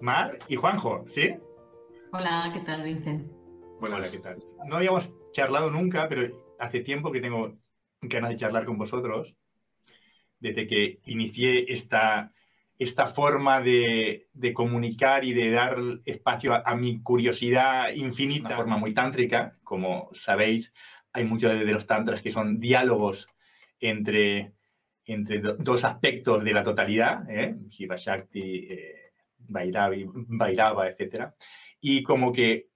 Mar y Juanjo, ¿sí? Hola, ¿qué tal, Vincent? Bueno, hola, ¿qué tal? No habíamos charlado nunca, pero hace tiempo que tengo ganas de charlar con vosotros, desde que inicié esta, esta forma de, comunicar y de dar espacio a, mi curiosidad infinita, de forma muy tántrica. Como sabéis, hay muchos de los tantras que son diálogos entre, entre dos aspectos de la totalidad, ¿eh? Shiva Shakti, eh, Bailava, etc. Y como que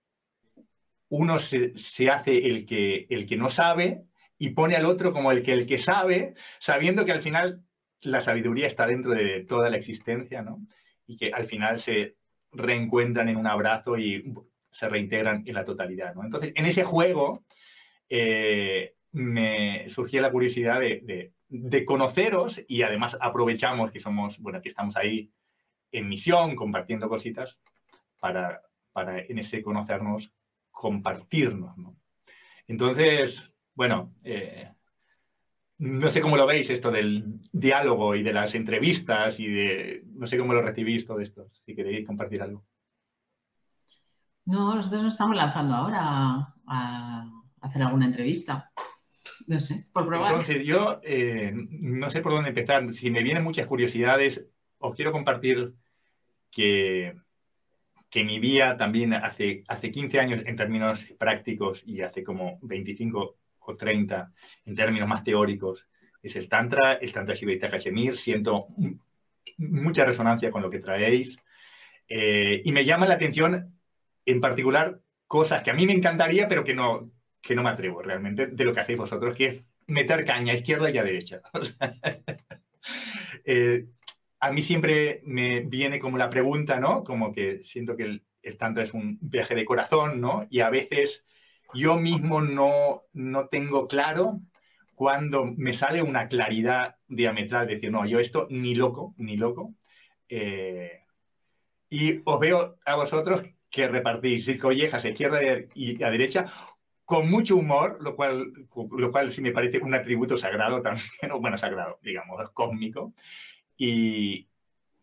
uno se, hace el que, el que no sabe y pone al otro como el que, el que sabe, sabiendo que al final la sabiduría está dentro de toda la existencia, ¿no? Y que al final se reencuentran en un abrazo y se reintegran en la totalidad, ¿no? Entonces, en ese juego eh, me surgía la curiosidad de, conoceros y además aprovechamos que somos, bueno, que estamos ahí en misión, compartiendo cositas, para, para en ese conocernos, compartirnos, ¿no? Entonces, bueno, eh, no sé cómo lo veis esto del diálogo y de las entrevistas y de, no sé cómo lo recibís todo esto, si queréis compartir algo. No, nosotros nos estamos lanzando ahora a, hacer alguna entrevista. No sé, por. Entonces, yo eh, no sé por dónde empezar. Si me vienen muchas curiosidades, os quiero compartir que, que mi vía también hace, hace 15 años en términos prácticos y hace como 25 o 30 en términos más teóricos es el Tantra, el Tantra Shivaita Kashmir. Siento mucha resonancia con lo que traéis eh, y me llama la atención en particular cosas que a mí me encantaría, pero que no, que no me atrevo realmente de lo que hacéis vosotros, que es meter caña a izquierda y a derecha. Eh, a mí siempre me viene como la pregunta, ¿no? Como que siento que el, el Tantra es un viaje de corazón, ¿no? Y a veces yo mismo no, no tengo claro cuando me sale una claridad diametral, de decir, no, yo esto ni loco, ni loco. Eh, y os veo a vosotros que repartís collejas a izquierda y a derecha con mucho humor, lo cual, lo cual sí me parece un atributo sagrado también, bueno, sagrado, digamos, cósmico. Y,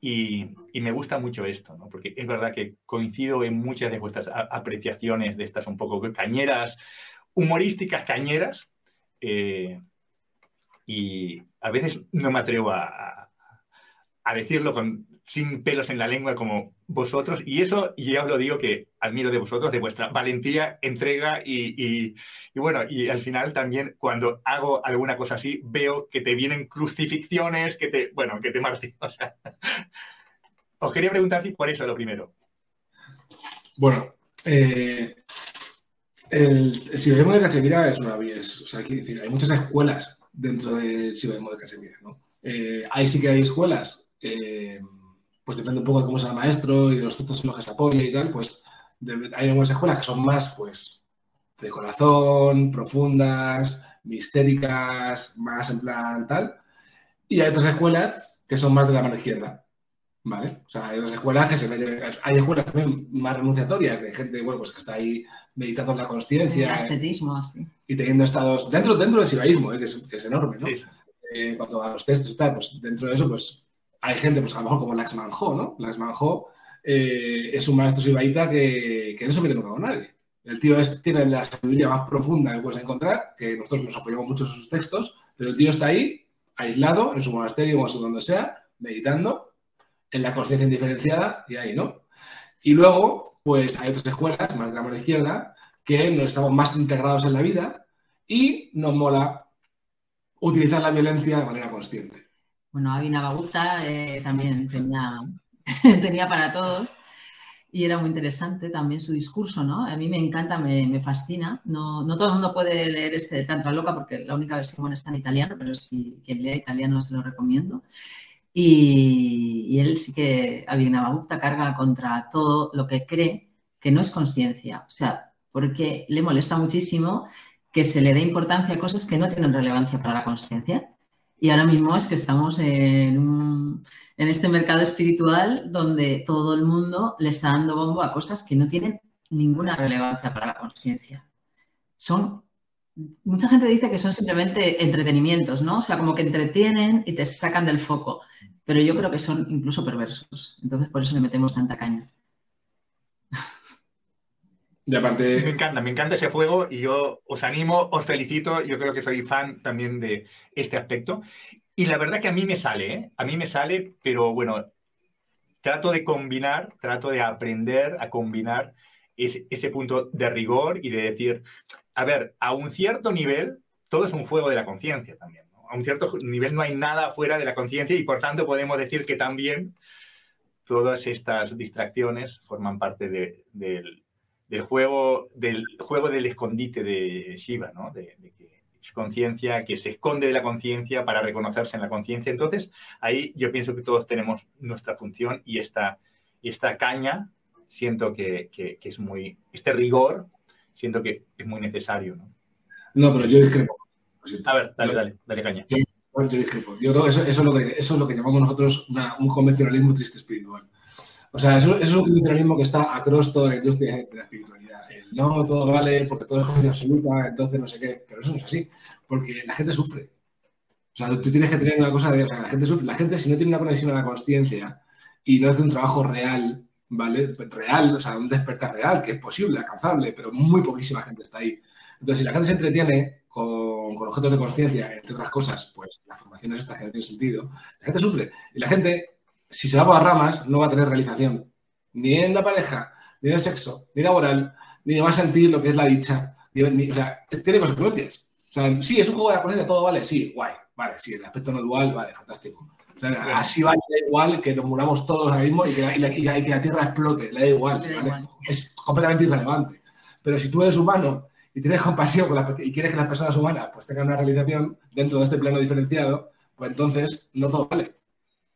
y, me gusta mucho esto, ¿no? porque es verdad que coincido en muchas de vuestras apreciaciones de estas un poco cañeras, humorísticas cañeras, eh, y a veces no me atrevo a, a decirlo con, sin pelos en la lengua como vosotros. Y eso, y ya os lo digo que admiro de vosotros, de vuestra valentía, entrega y, bueno, y al final también cuando hago alguna cosa así, veo que te vienen crucifixiones, que te, bueno, que te martillan. O sea, os quería preguntar si por eso lo primero. Bueno, eh, el, Siberismo de Cachemira es una es, o sea, hay, decir, hay muchas escuelas dentro del Siberismo de Cachemira, ¿no? Eh, ahí sí que hay escuelas. Eh, pues depende un poco de cómo sea el maestro y de los textos en los que se apoya y tal, pues hay algunas escuelas que son más, pues, de corazón, profundas, mistéricas, más en plan tal. Y hay otras escuelas que son más de la mano izquierda, ¿vale? O sea, hay otras escuelas que se meten... Hay escuelas también más renunciatorias de gente, bueno, pues que está ahí meditando en la consciencia. estetismo, así. Y teniendo estados... Dentro, dentro del sibaísmo, ¿eh? que, es, enorme, ¿no? Sí. Eh, en cuanto a los textos y tal, pues dentro de eso, pues hay gente, pues a lo mejor como Lax Manjo, ¿no? Lax Manjo eh, es un maestro sibaita que, que no se mete nunca con nadie. El tío tiene la sabiduría más profunda que puedes encontrar, que nosotros nos apoyamos mucho en sus textos, pero el tío está ahí, aislado, en su monasterio o en donde sea, meditando, en la conciencia indiferenciada y ahí, ¿no? Y luego, pues hay otras escuelas, más de la mano izquierda, que nos estamos más integrados en la vida y nos mola utilizar la violencia de manera consciente. Bueno, Abhinavagupta eh, también tenía, tenía para todos y era muy interesante también su discurso, ¿no? A mí me encanta, me, fascina. No, no, todo el mundo puede leer este Tantra Loca porque la única versión está en italiano, pero si quien lee italiano se lo recomiendo. Y, y él sí que, Abhinavagupta, carga contra todo lo que cree que no es conciencia. O sea, porque le molesta muchísimo que se le dé importancia a cosas que no tienen relevancia para la conciencia. Y ahora mismo es que estamos en, este mercado espiritual donde todo el mundo le está dando bombo a cosas que no tienen ninguna relevancia para la conciencia. Son mucha gente dice que son simplemente entretenimientos, ¿no? O sea, como que entretienen y te sacan del foco. Pero yo creo que son incluso perversos. Entonces, por eso le metemos tanta caña. Me encanta, me encanta ese fuego y yo os animo, os felicito. Yo creo que soy fan también de este aspecto. Y la verdad que a mí me sale, ¿eh? A mí me sale, pero bueno, trato de combinar, trato de aprender a combinar ese punto de rigor y de decir, a ver, a un cierto nivel, todo es un juego de la conciencia también. A un cierto nivel no hay nada fuera de la conciencia y por tanto podemos decir que también todas estas distracciones forman parte del, juego, del juego del escondite de Shiva, ¿no? De, que es conciencia, que se esconde de la conciencia para reconocerse en la conciencia. Entonces, ahí yo pienso que todos tenemos nuestra función y esta, y esta caña siento que, es muy, este rigor, siento que es muy necesario. No, no pero yo discrepo. A ver, dale, dale, dale caña. Yo, yo discrepo. Yo creo que eso, eso, es lo que, eso es lo que llamamos nosotros un convencionalismo triste espiritual. O sea, eso, es un convencionalismo que está across toda la industria de la espiritualidad. El no, todo vale porque todo es conciencia absoluta, entonces no sé qué. Pero eso no es así, porque la gente sufre. O sea, tú tienes que tener una cosa de, o sea, la gente sufre. La gente, si no tiene una conexión a la conciencia y no hace un trabajo real ¿vale? Real, o sea, un despertar real, que es posible, alcanzable, pero muy poquísima gente está ahí. Entonces, si la gente se entretiene con, con objetos de conciencia, entre otras cosas, pues la formación es esta que no tiene sentido, la gente sufre. Y la gente, si se va por las ramas, no va a tener realización, ni en la pareja, ni en el sexo, ni laboral, ni va a sentir lo que es la dicha, ni, o sea, tiene consecuencias. O sea, sí, es un juego de la conciencia, todo vale, sí, guay, vale, sí, el aspecto no dual, vale, fantástico así va, da igual que nos muramos todos ahora mismo y que, la, Tierra explote, le da igual. Es completamente irrelevante. Pero si tú eres humano y tienes compasión y quieres que las personas humanas pues, tengan una realización dentro de este plano diferenciado, pues entonces no todo vale.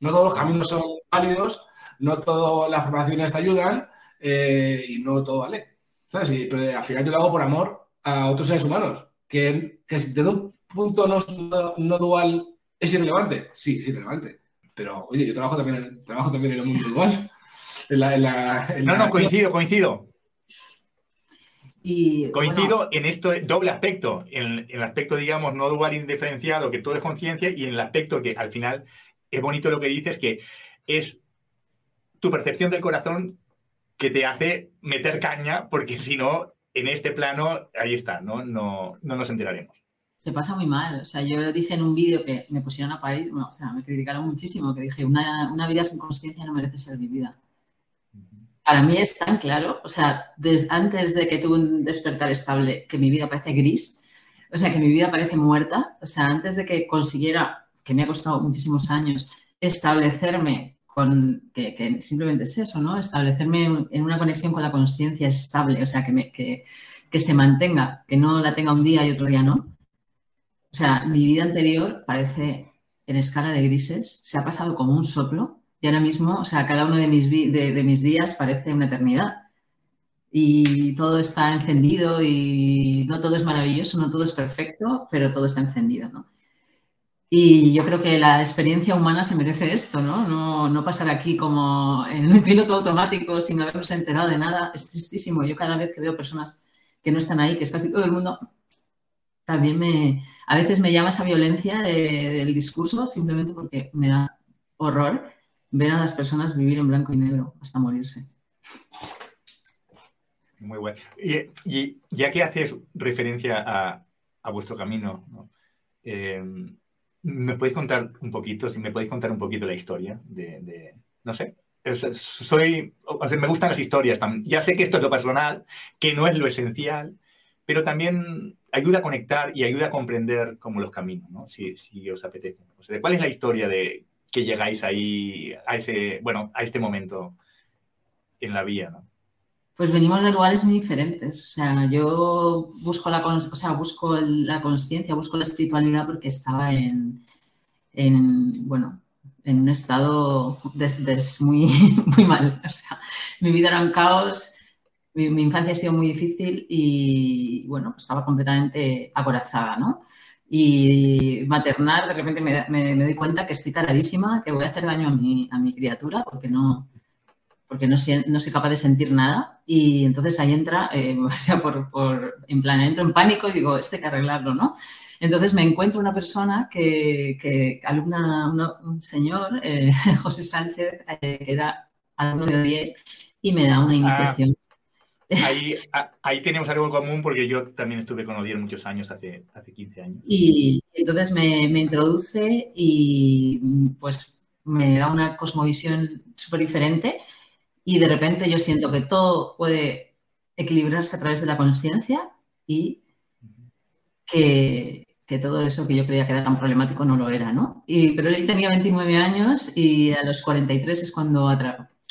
No todos los caminos son válidos, no todas las formaciones te ayudan eh, y no todo vale. ¿Sabes? pero al final yo lo hago por amor a otros seres humanos, que, que desde un punto no dual ¿Es irrelevante? Sí, es irrelevante. Pero, oye, yo trabajo también en, trabajo también en el mundo igual. no, no, coincido, coincido. Y, coincido en esto doble aspecto, en, el aspecto, digamos, no dual indiferenciado, que todo es conciencia, y en el aspecto que al final es bonito lo que dices, que es tu percepción del corazón que te hace meter caña, porque si no, en este plano, ahí está, ¿no? No, no nos enteraremos se pasa muy mal. O sea, yo dije en un vídeo que me pusieron a parir, o sea, me criticaron muchísimo, que dije, una, una, vida sin conciencia no merece ser vivida. Para mí es tan claro, o sea, antes de que tuve un despertar estable, que mi vida parece gris, o sea, que mi vida parece muerta, o sea, antes de que consiguiera, que me ha costado muchísimos años, establecerme con, que, que simplemente es eso, ¿no? Establecerme en una conexión con la conciencia estable, o sea, que, me, que, que se mantenga, que no la tenga un día y otro día no o sea, mi vida anterior parece en escala de grises, se ha pasado como un soplo y ahora mismo, o sea, cada uno de mis, de, mis días parece una eternidad. Y todo está encendido y no todo es maravilloso, no todo es perfecto, pero todo está encendido, ¿no? Y yo creo que la experiencia humana se merece esto, ¿no? No, no pasar aquí como en un piloto automático sin habernos enterado de nada. Es tristísimo. Yo cada vez que veo personas que no están ahí, que es casi todo el mundo, también me, a veces me llama esa violencia del discurso simplemente porque me da horror ver a las personas vivir en blanco y negro hasta morirse. Muy bueno. Y, ya que haces referencia a, vuestro camino, eh, ¿me podéis contar un poquito, si me podéis contar un poquito la historia de, no sé, soy, me gustan las historias también. Ya sé que esto es lo personal, que no es lo esencial, pero también ayuda a conectar y ayuda a comprender como los caminos, ¿no? si, os apetece. ¿Cuál es la historia de que llegáis ahí a ese, bueno, a este momento en la vía? ¿no? Pues venimos de lugares muy diferentes. O sea, yo busco la, o sea, busco la conciencia, busco la espiritualidad porque estaba en, en bueno, en un estado muy, muy mal. O sea, mi vida era un caos mi, infancia ha sido muy difícil y, bueno, estaba completamente acorazada, ¿no? Y maternar, de repente me, doy cuenta que estoy taladísima, que voy a hacer daño a mi, a mi criatura porque no, porque no, no soy capaz de sentir nada. y entonces ahí entra, eh, o sea, por, por, en plan, entro en pánico y digo, este hay que arreglarlo, ¿no? Entonces me encuentro una persona que, que alumna, un señor, eh, José Sánchez, eh, que era alumno de ODIE y me da una ah, iniciación. ahí, ahí, tenemos algo en común porque yo también estuve con ODIE muchos años, hace, hace 15 años. Y entonces me, me introduce y pues me da una cosmovisión súper diferente y de repente yo siento que todo puede equilibrarse a través de la conciencia y que, todo eso que yo creía que era tan problemático no lo era, ¿no? Y, pero él tenía 29 años y a los 43 es cuando,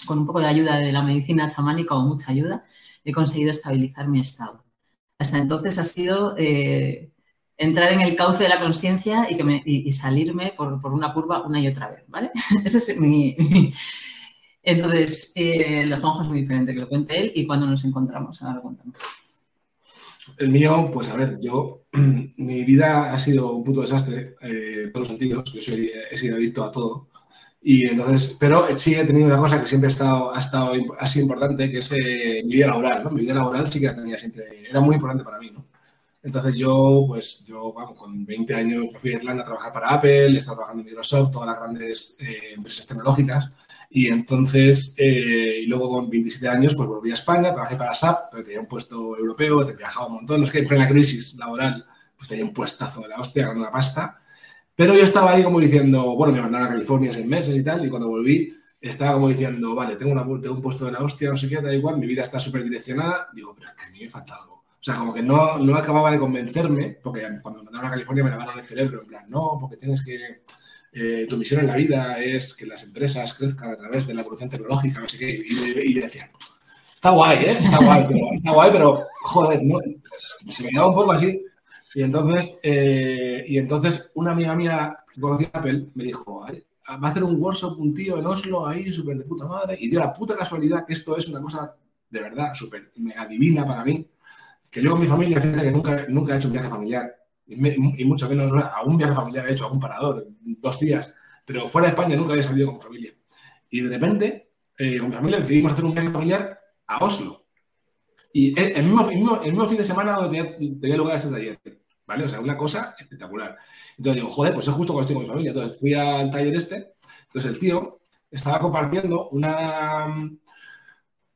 con un poco de ayuda de la medicina chamánica o mucha ayuda, he conseguido estabilizar mi estado. Hasta entonces ha sido eh, entrar en el cauce de la conciencia y, y, salirme por, una curva una y otra vez, ¿vale? Ese es mi... Entonces, eh, los es muy diferente que lo cuente él y cuando nos encontramos, ahora lo contamos. El mío, pues a ver, yo, mi vida ha sido un puto desastre eh, en todos los sentidos. Yo soy, he sido adicto a todo. Y entonces, pero sí he tenido una cosa que siempre ha estado, ha estado ha sido importante, que es eh, mi vida laboral, ¿no? Mi vida laboral sí que la tenía siempre, era muy importante para mí, ¿no? Entonces yo, pues yo, vamos, con 20 años fui a Irlanda a trabajar para Apple, he estado trabajando en Microsoft, todas las grandes eh, empresas tecnológicas. Y entonces, eh, y luego con 27 años, pues volví a España, trabajé para SAP, pero tenía un puesto europeo, te viajaba un montón. No es que en plena crisis laboral, pues tenía un puestazo de la hostia, ganando una pasta. Pero yo estaba ahí como diciendo, bueno, me mandaron a California seis meses y tal, y cuando volví, estaba como diciendo, vale, tengo, una, tengo un puesto de la hostia, no sé qué, da igual, mi vida está súper direccionada. Digo, pero es que a mí me falta algo. O sea, como que no, no acababa de convencerme, porque cuando me mandaron a California me lavaron el cerebro, en plan, no, porque tienes que eh, tu misión en la vida es que las empresas crezcan a través de la evolución tecnológica, no sé qué, y, decía, está guay, ¿eh? Está guay, pero, está guay, pero joder, no, se me quedaba un poco así. Y entonces, eh, y entonces una amiga mía que conocía Apple me dijo, va a hacer un workshop un tío en Oslo ahí, súper de puta madre, y dio la puta casualidad que esto es una cosa de verdad súper mega divina para mí, que yo con mi familia, fíjate que nunca, nunca he hecho un viaje familiar, y mucho menos a un viaje familiar he hecho, a un parador, dos días, pero fuera de España nunca había salido con mi familia. Y de repente, eh, con mi familia decidimos hacer un viaje familiar a Oslo. Y el mismo, el mismo, fin de semana donde tenía, lugar este taller, ¿vale? O sea, una cosa espectacular. Entonces digo, joder, pues es justo cuando estoy con mi familia. Entonces fui al taller este, entonces el tío estaba compartiendo una,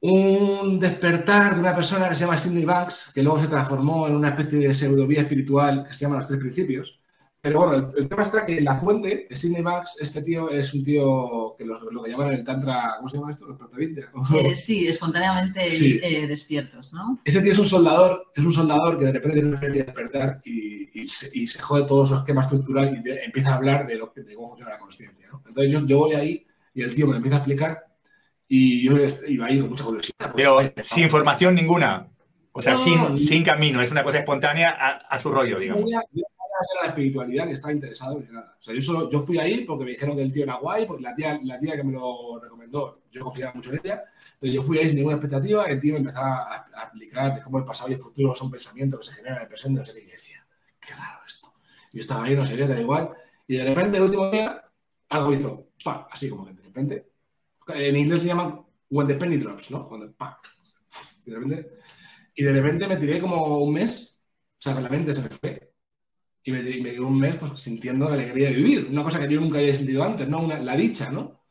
un despertar de una persona que se llama Sidney Banks, que luego se transformó en una especie de pseudovía espiritual que se llama Los Tres Principios. Pero bueno, el, tema está que la fuente, Sidney Banks, este tío es un tío que lo, lo que llaman el Tantra, ¿cómo se llama esto? Los eh, sí, espontáneamente eh, despiertos, ¿no? Ese tío es un soldador, es un soldador que de repente tiene una despertar y, y, se, y, se, jode todo su esquema estructural y empieza a hablar de, lo, de cómo funciona la consciencia. ¿no? Entonces yo, yo voy ahí y el tío me empieza a explicar y yo iba ahí con mucha curiosidad. Pues, Pero sin información ninguna. O sea, sin, sin, camino, es una cosa espontánea a, su rollo, digamos. Yo no la espiritualidad ni estaba interesado en nada. O sea, yo, solo, yo fui ahí porque me dijeron que el tío era guay, porque la tía, la tía que me lo recomendó, yo confiaba mucho en ella. Entonces yo fui ahí sin ninguna expectativa, el tío me empezaba a, a explicar de cómo el pasado y el futuro son pensamientos que se generan en el presente, no sé qué, y decía, qué raro esto. Yo estaba ahí, no sé qué, da igual. Y de repente, el último día, algo hizo, pa, así como que de repente, en inglés se llaman when the penny drops, ¿no? Cuando. Y de, repente, y de repente me tiré como un mes, o sea, la mente se me fue. Y me, me dio un mes pues, sintiendo la alegría de vivir, una cosa que yo nunca había sentido antes, ¿no? Una, la dicha, ¿no?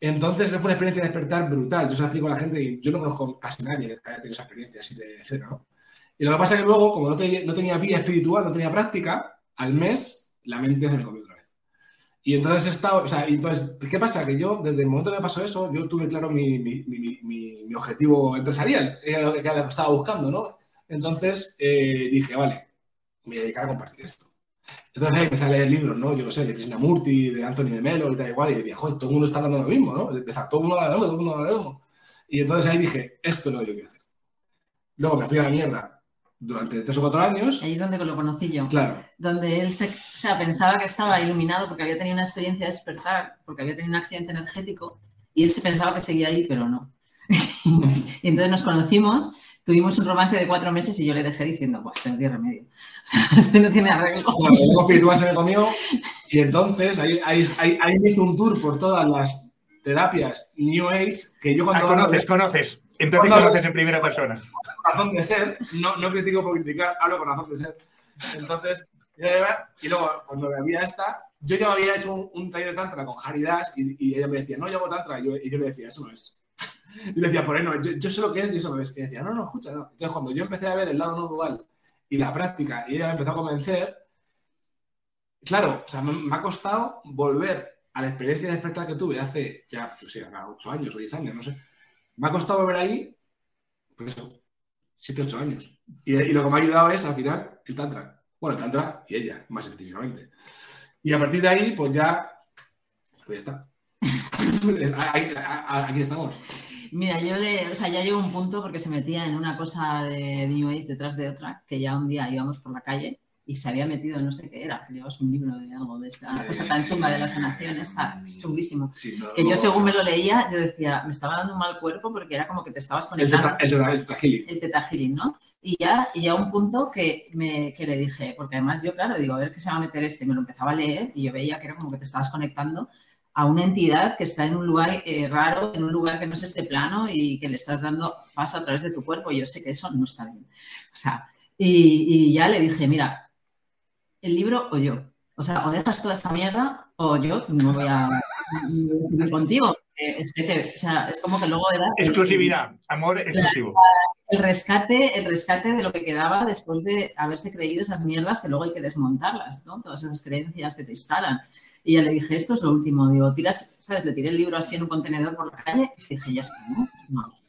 Entonces fue una experiencia de despertar brutal. Yo se la explico a la gente y yo no conozco casi nadie que haya tenido esa experiencia así de cero, ¿no? Y lo que pasa es que luego, como no, no tenía vía espiritual, no tenía práctica, al mes la mente se me comió y entonces he estado, o sea, entonces, ¿qué pasa? Que yo, desde el momento que me pasó eso, yo tuve claro mi, mi, mi, mi objetivo empresarial, era lo que estaba buscando, ¿no? Entonces eh, dije, vale, me voy a dedicar a compartir esto. Entonces ahí empecé a leer libros, ¿no? Yo no sé, de Krishnamurti, de Anthony de Melo y tal igual, y dije, joder, todo el mundo está dando lo mismo, ¿no? Empezar, todo el mundo habla lo mismo, todo el mundo habla lo mismo. Y entonces ahí dije, esto es lo que yo quiero hacer. Luego me fui a la mierda durante tres o cuatro años. Ahí es donde lo conocí yo. Claro. Donde él se, o sea, pensaba que estaba iluminado porque había tenido una experiencia de despertar, porque había tenido un accidente energético, y él se pensaba que seguía ahí, pero no. y entonces nos conocimos, tuvimos un romance de cuatro meses y yo le dejé diciendo, pues este no tiene remedio. este no tiene arreglo. Bueno, el espiritual se me comió y entonces ahí, ahí, ahí, me hizo un tour por todas las terapias New Age que yo cuando... Ah, conoces, conoces. Entonces conoces en primera persona. Razón de ser, no, no critico por criticar, hablo con razón de ser. Entonces, y luego cuando me había esta, yo ya había hecho un, taller de tantra con Haridas y, y, ella me decía, no, yo hago tantra. Y yo, y yo le decía, eso no es. Y le decía, por ahí no, yo, sé lo que es y eso no es. Y decía, no, no, escucha, no. Entonces, cuando yo empecé a ver el lado no dual y la práctica y ella me empezó a convencer, claro, o sea, me, ha costado volver a la experiencia de despertar que tuve hace ya, pues sí, 8 años o 10 años, no sé. Me ha costado volver ahí, pues eso, 7, 8 años. Y, lo que me ha ayudado es, al final, el Tantra. Bueno, el Tantra y ella, más específicamente. Y a partir de ahí, pues ya, pues ya está. Aquí estamos. Mira, yo o sea, ya llegó un punto porque se metía en una cosa de New Age detrás de otra, que ya un día íbamos por la calle y se había metido, no sé qué era, que llevas un libro de algo de esta cosa tan chunga de la sanación, está chunguísimo. que yo según me lo leía, yo decía, me estaba dando un mal cuerpo porque era como que te estabas conectando. El, teta, el, teta el ¿no? Y ya, y ya un punto que, me, que le dije, porque además yo, claro, digo, a ver qué se va a meter este, me lo empezaba a leer y yo veía que era como que te estabas conectando a una entidad que está en un lugar eh, raro, en un lugar que no es este plano y que le estás dando paso a través de tu cuerpo. Y yo sé que eso no está bien. O sea, y, y ya le dije, mira, el libro o yo. O sea, o dejas toda esta mierda o yo no voy a ir contigo. Es, que o sea, es como que luego era... Exclusividad, amor exclusivo. El rescate, el rescate de lo que quedaba después de haberse creído esas mierdas que luego hay que desmontarlas, ¿no? Todas esas creencias que te instalan. Y ya le dije, esto es lo último. Digo, tiras, ¿sabes? Le tiré el libro así en un contenedor por la calle y dije, ya está, ¿no?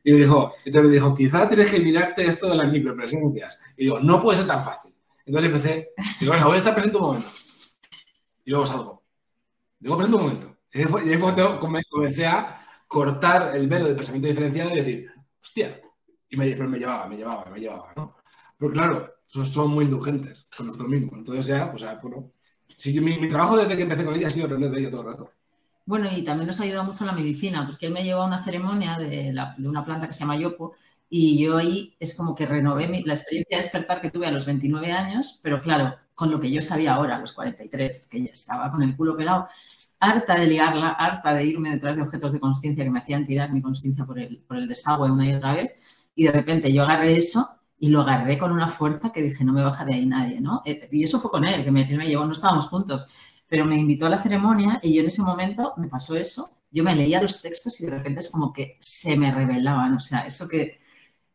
Y me dijo, y me dijo, quizá tienes que mirarte esto de las micropresencias. Y digo, no puede ser tan fácil. Entonces empecé, digo, bueno, voy a estar presente un momento. Y luego salgo. Digo, presente un momento. Y ahí cuando comencé a cortar el velo de pensamiento diferenciado y decir, hostia. Y me, pero me llevaba, me llevaba, me llevaba, ¿no? Pero claro, son, muy indulgentes con nosotros mismos. Entonces ya, pues, bueno, sí, mi, mi, trabajo desde que empecé con ella ha sido aprender de ella todo el rato. Bueno, y también nos ha ayudado mucho la medicina, porque él me llevó a una ceremonia de, de una planta que se llama yopo, y yo ahí es como que renové la experiencia de despertar que tuve a los 29 años, pero claro, con lo que yo sabía ahora, a los 43, que ya estaba con el culo pelado, harta de liarla, harta de irme detrás de objetos de conciencia que me hacían tirar mi conciencia por el, por el desagüe una y otra vez. Y de repente yo agarré eso y lo agarré con una fuerza que dije, no me baja de ahí nadie, ¿no? Eh, y eso fue con él, que me, él me llevó, no estábamos juntos, pero me invitó a la ceremonia y yo en ese momento me pasó eso. Yo me leía los textos y de repente es como que se me revelaban, o sea, eso que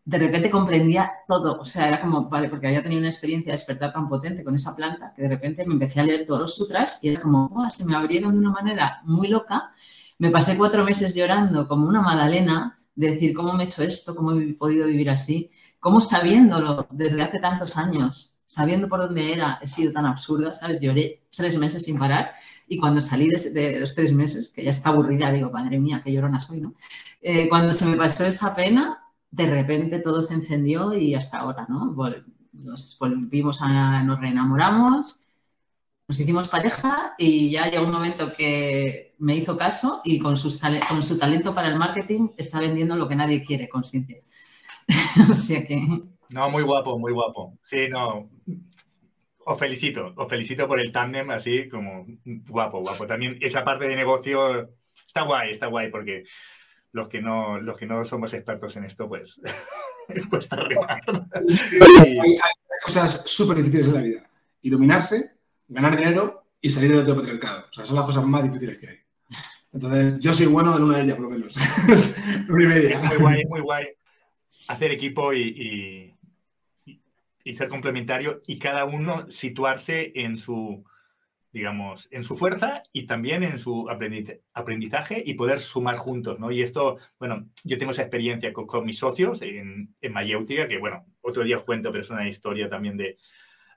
de repente comprendía todo. O sea, era como, vale, porque había tenido una experiencia de despertar tan potente con esa planta que de repente me empecé a leer todos los sutras y era como, oh, se me abrieron de una manera muy loca. Me pasé cuatro meses llorando como una magdalena de decir, ¿cómo me he hecho esto? ¿Cómo he podido vivir así? ¿Cómo sabiéndolo desde hace tantos años, sabiendo por dónde era, he sido tan absurda, ¿sabes? Lloré tres meses sin parar y cuando salí de, los tres meses, que ya está aburrida, digo, madre mía, qué llorona soy, ¿no? Eh, cuando se me pasó esa pena, de repente todo se encendió y hasta ahora, ¿no? Nos volvimos a, nos reenamoramos, nos hicimos pareja y ya llegó un momento que me hizo caso y con, con su talento para el marketing está vendiendo lo que nadie quiere, consciente. o sea que... No, muy guapo, muy guapo. Sí, no. Os felicito, os felicito por el tándem así como guapo, guapo. También esa parte de negocio está guay, está guay porque los que no, los que no somos expertos en esto, pues cuesta remar. Hay, cosas súper difíciles en la vida. Iluminarse, ganar dinero y salir del otro patriarcado. O sea, son las cosas más difíciles que hay. Entonces, yo soy bueno en una de ellas, por lo menos. muy guay, muy guay. Hacer equipo y, y ser complementario y cada uno situarse en su, digamos, en su fuerza y también en su aprendizaje y poder sumar juntos, ¿no? Y esto, bueno, yo tengo esa experiencia con, mis socios en, en Mayéutica, que, bueno, otro día os cuento, pero es una historia también de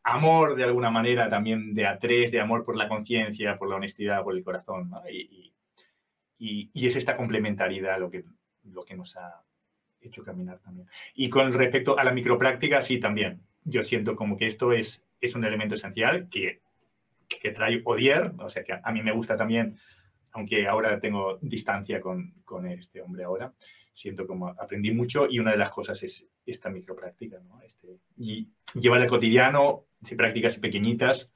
amor, de alguna manera, también de a tres, de amor por la conciencia, por la honestidad, por el corazón, ¿no? y, y, y, es esta complementariedad lo que, lo que nos ha hecho caminar también. Y con respecto a la micropráctica, sí, también. Yo siento como que esto es, es un elemento esencial que que trae Odier, o sea que a, mí me gusta también, aunque ahora tengo distancia con, con, este hombre ahora, siento como aprendí mucho y una de las cosas es esta micropráctica, ¿no? Este, y llevar al cotidiano, prácticas pequeñitas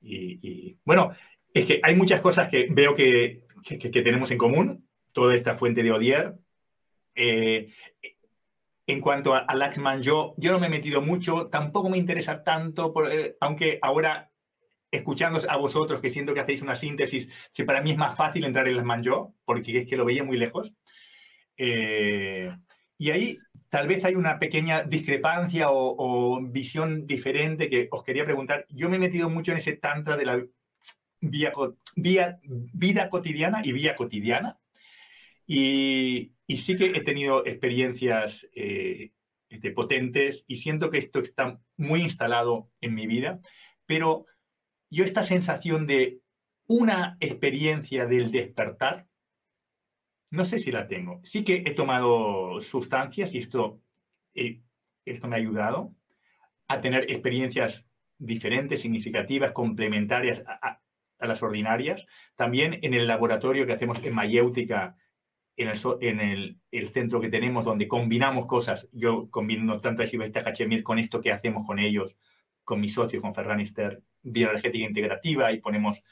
y, bueno, es que hay muchas cosas que veo que, que, tenemos en común, toda esta fuente de Odier. Eh, en cuanto a, Laxman, yo, yo no me he metido mucho, tampoco me interesa tanto, eh, aunque ahora escuchando a vosotros, que siento que hacéis una síntesis, que para mí es más fácil entrar en Laxman yo, porque es que lo veía muy lejos. Eh, y ahí tal vez hay una pequeña discrepancia o, visión diferente que os quería preguntar. Yo me he metido mucho en ese tantra de la vía, vía, vida cotidiana y vía cotidiana. Y, y sí que he tenido experiencias eh, potentes y siento que esto está muy instalado en mi vida, pero yo esta sensación de una experiencia del despertar, no sé si la tengo. Sí que he tomado sustancias y esto, eh, esto me ha ayudado a tener experiencias diferentes, significativas, complementarias a, las ordinarias. También en el laboratorio que hacemos en mayéutica en, el, centro que tenemos donde combinamos cosas, yo combino tanto a Cachemir con esto que hacemos con ellos, con mi socio, con Ferran Ester, bioenergética integrativa y ponemos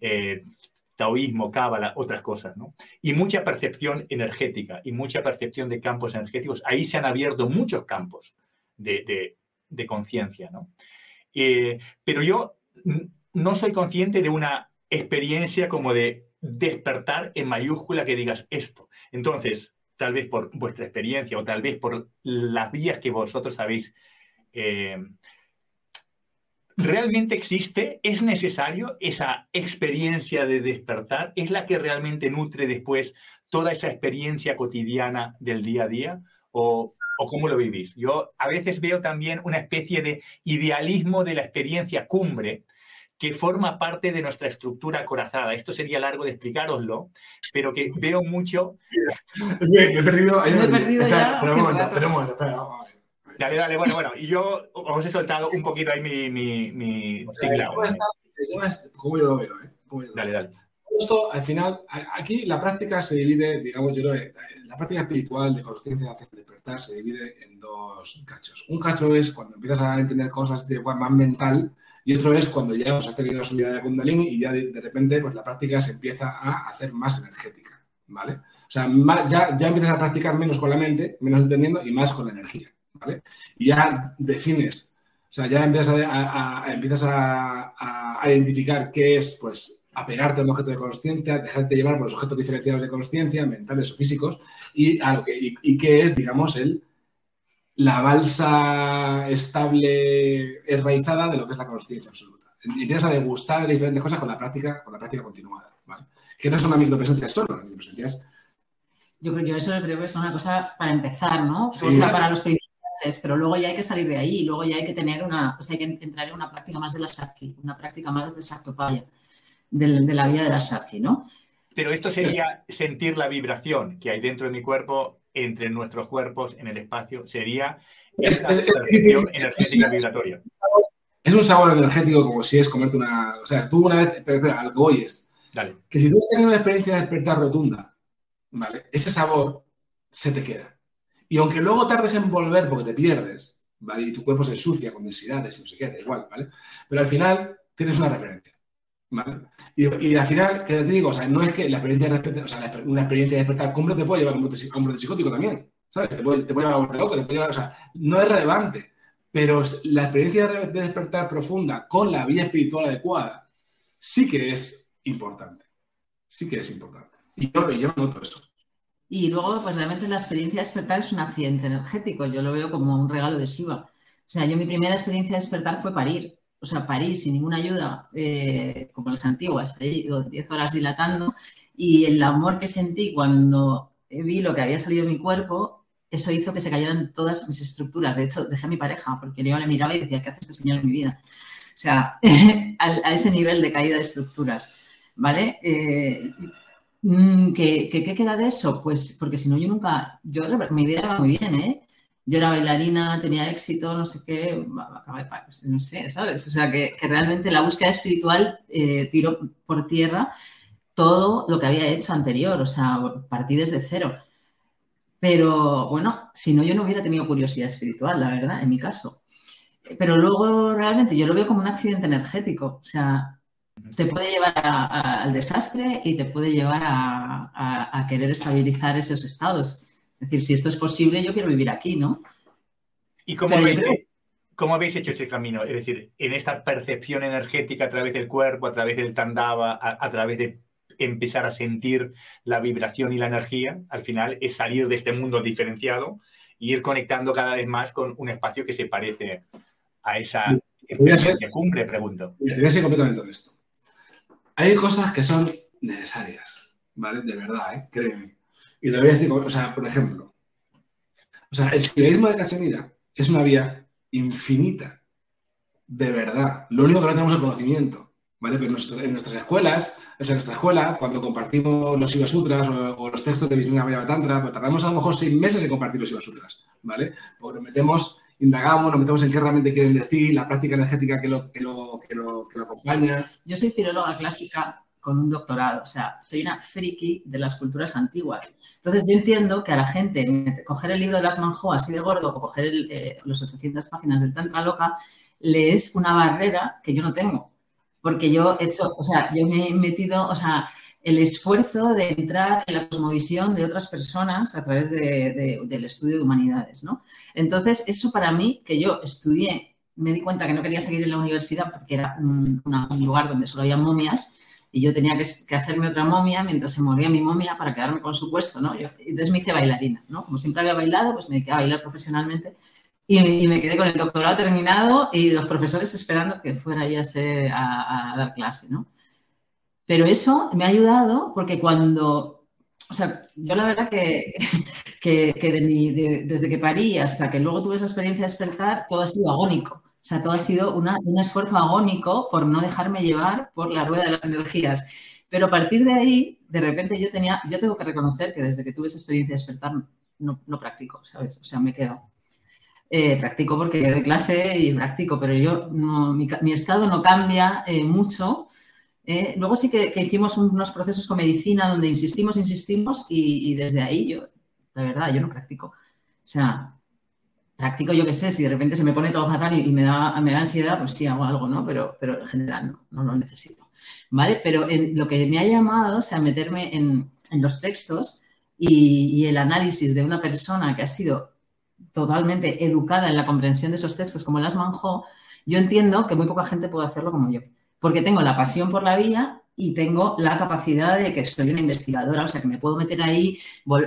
eh, taoísmo, cábala, otras cosas, ¿no? Y mucha percepción energética y mucha percepción de campos energéticos. Ahí se han abierto muchos campos de, de, conciencia, ¿no? Eh, pero yo no soy consciente de una experiencia como de despertar en mayúscula que digas esto. Entonces, tal vez por vuestra experiencia o tal vez por las vías que vosotros habéis, eh, ¿realmente existe? ¿Es necesario esa experiencia de despertar? ¿Es la que realmente nutre después toda esa experiencia cotidiana del día a día? ¿O, o cómo lo vivís? Yo a veces veo también una especie de idealismo de la experiencia cumbre, que forma parte de nuestra estructura acorazada. Esto sería largo de explicároslo, pero que veo mucho. me he perdido. Me he perdido ya. Pero bueno, pero bueno, espera, Dale, dale, bueno, bueno. Y yo os he soltado un poquito ahí mi, mi, mi sigla. ¿Cómo yo lo veo? ¿eh? dale, dale. Esto, al final, aquí la práctica se divide, digamos, yo lo, la práctica espiritual de conciencia hacia despertar se divide en dos cachos. Un cacho es cuando empiezas a entender cosas de más mental, y otro es cuando ya os has tenido la subida de la Kundalini y ya de, repente pues la práctica se empieza a hacer más energética, ¿vale? O sea, ya, ya empiezas a practicar menos con la mente, menos entendiendo y más con la energía, ¿vale? Y ya defines, o sea, ya empiezas a, empiezas a, identificar qué es, pues, apegarte a un objeto de consciencia, dejarte llevar por los objetos diferenciados de consciencia, mentales o físicos, y, a lo que, y qué es, digamos, el la balsa estable enraizada de lo que es la conciencia absoluta. Empiezas a degustar diferentes cosas con la práctica, con la práctica continuada, ¿vale? Que no es una micropresencia solo, la micropresencia Yo creo, yo eso creo que es una cosa para empezar, ¿no? Sí, o para los pero luego ya hay que salir de ahí, luego ya hay que tener una, o sea, hay que entrar en una práctica más de la Shakti, una práctica más de Saktopaya, de, de la vida de la Shakti, ¿no? Pero esto sería sentir la vibración que hay dentro de mi cuerpo entre nuestros cuerpos en el espacio sería esa percepción energética vibratoria. Es un sabor energético como si es comerte una... O sea, tú una vez... Pero, espera, algo oyes. Dale. Que si tú has tenido una experiencia de despertar rotunda, ¿vale? Ese sabor se te queda. Y aunque luego tardes en volver porque te pierdes, ¿vale? Y tu cuerpo se ensucia con densidades y no sé qué, da igual, ¿vale? Pero al final tienes una referencia. Y, al final, que te digo, o sea, no es que la experiencia de o sea, una experiencia de despertar cumbre te puede llevar a un brote, psicótico también, ¿sabes? Te puede, llevar a un loco, te puede o sea, no es relevante, pero la experiencia de despertar profunda con la vía espiritual adecuada sí que es importante, sí que es importante. Y yo, yo noto eso. Y luego, pues realmente la experiencia de despertar es un accidente energético, yo lo veo como un regalo de Shiva. O sea, yo mi primera experiencia de despertar fue parir o sea, París sin ninguna ayuda, eh, como las antiguas, he ido 10 horas dilatando, y el amor que sentí cuando vi lo que había salido de mi cuerpo, eso hizo que se cayeran todas mis estructuras. De hecho, dejé a mi pareja, porque yo le miraba y decía, ¿qué hace este señor en mi vida? O sea, a, ese nivel de caída de estructuras, ¿vale? Eh, mm, ¿qué, ¿qué, queda de eso? Pues porque si no, yo nunca, yo mi vida era muy bien, ¿eh? yo era bailarina, tenía éxito, no sé qué, pues, no sé, ¿sabes? O sea, que, realmente la búsqueda espiritual eh, tiró por tierra todo lo que había hecho anterior, o sea, partí desde cero. Pero bueno, si no, yo no hubiera tenido curiosidad espiritual, la verdad, en mi caso. Pero luego realmente yo lo veo como un accidente energético, o sea, te puede llevar al desastre y te puede llevar a, a querer estabilizar esos estados Es decir, si esto es posible, yo quiero vivir aquí, ¿no? ¿Y cómo habéis, cómo habéis, hecho ese camino? Es decir, en esta percepción energética a través del cuerpo, a través del tandava, a, través de empezar a sentir la vibración y la energía, al final es salir de este mundo diferenciado e ir conectando cada vez más con un espacio que se parece a esa experiencia cumbre, pregunto. te voy a ser completamente honesto. Hay cosas que son necesarias, ¿vale? De verdad, ¿eh? Créeme. Y te voy a decir, o sea, por ejemplo, o sea, el silogismo de Cachemira es una vía infinita, de verdad. Lo único que no tenemos es el conocimiento, ¿vale? Pero en nuestras escuelas, o sea, en nuestra escuela, cuando compartimos los Iva Sutras o, los textos de Vishnu Tantra, pues tardamos a lo mejor seis meses en compartir los Iva Sutras, ¿vale? Porque metemos, indagamos, nos metemos en qué realmente quieren decir, la práctica energética que lo, que lo, que lo, que lo acompaña. Yo soy filóloga clásica con un doctorado. O sea, soy una friki de las culturas antiguas. Entonces, yo entiendo que a la gente coger el libro de las Manjo así de gordo o coger eh, los 800 páginas del Tantra Loca le es una barrera que yo no tengo. Porque yo he hecho, o sea, yo me he metido, o sea, el esfuerzo de entrar en la cosmovisión de otras personas a través del estudio de humanidades, ¿no? Entonces, eso para mí, que yo estudié, me di cuenta que no quería seguir en la universidad porque era un lugar donde solo había momias, y yo tenía que, hacerme otra momia mientras se moría mi momia para quedarme con su puesto, ¿no? Yo, entonces me hice bailarina, ¿no? Como siempre había bailado, pues me dediqué a bailar profesionalmente y, me quedé con el doctorado terminado y los profesores esperando que fuera ya a, a dar clase, ¿no? Pero eso me ha ayudado porque cuando, o sea, yo la verdad que, que, desde que parí hasta que luego tuve esa experiencia de despertar, todo ha sido agónico. O sea, todo ha sido un esfuerzo agónico por no dejarme llevar por la rueda de las energías. Pero a partir de ahí, de repente yo tenía, yo tengo que reconocer que desde que tuve esa experiencia de despertar no, no practico, ¿sabes? O sea, me he quedado. Eh, practico porque doy clase y practico, pero yo mi, estado no cambia eh, mucho. Eh, luego sí que, hicimos unos procesos con medicina donde insistimos, insistimos y, desde ahí yo, la verdad, yo no practico. O sea, practico, yo qué sé, si de repente se me pone todo fatal y, me, da, me da ansiedad, pues sí hago algo, ¿no? Pero, en general no, no lo necesito. ¿Vale? Pero en, lo que me ha llamado, o sea, meterme en, en los textos y, el análisis de una persona que ha sido totalmente educada en la comprensión de esos textos, como las manjó, yo entiendo que muy poca gente puede hacerlo como yo. Porque tengo la pasión por la vía y tengo la capacidad de que soy una investigadora, o sea, que me puedo meter ahí